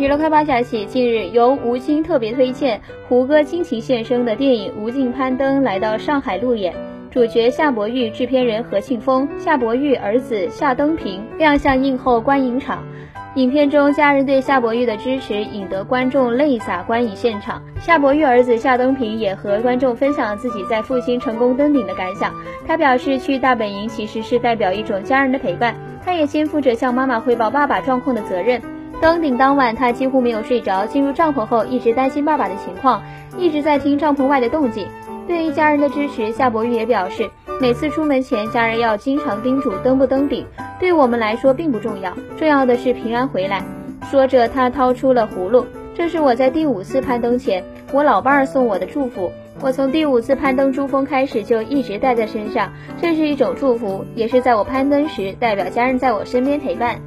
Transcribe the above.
娱乐快报消息，近日由吴京特别推荐、胡歌倾情献声的电影《无尽攀登》来到上海路演，主角夏伯玉、制片人何庆峰、夏伯玉儿子夏登平亮相映后观影场。影片中，家人对夏伯玉的支持引得观众泪洒观影现场。夏伯玉儿子夏登平也和观众分享自己在父亲成功登顶的感想。他表示，去大本营其实是代表一种家人的陪伴，他也肩负着向妈妈汇报爸爸状况的责任。登顶当晚，他几乎没有睡着。进入帐篷后，一直担心爸爸的情况，一直在听帐篷外的动静。对于家人的支持，夏伯玉也表示，每次出门前，家人要经常叮嘱登不登顶，对我们来说并不重要，重要的是平安回来。说着，他掏出了葫芦，这是我在第五次攀登前，我老伴儿送我的祝福。我从第五次攀登珠峰开始就一直带在身上，这是一种祝福，也是在我攀登时代表家人在我身边陪伴。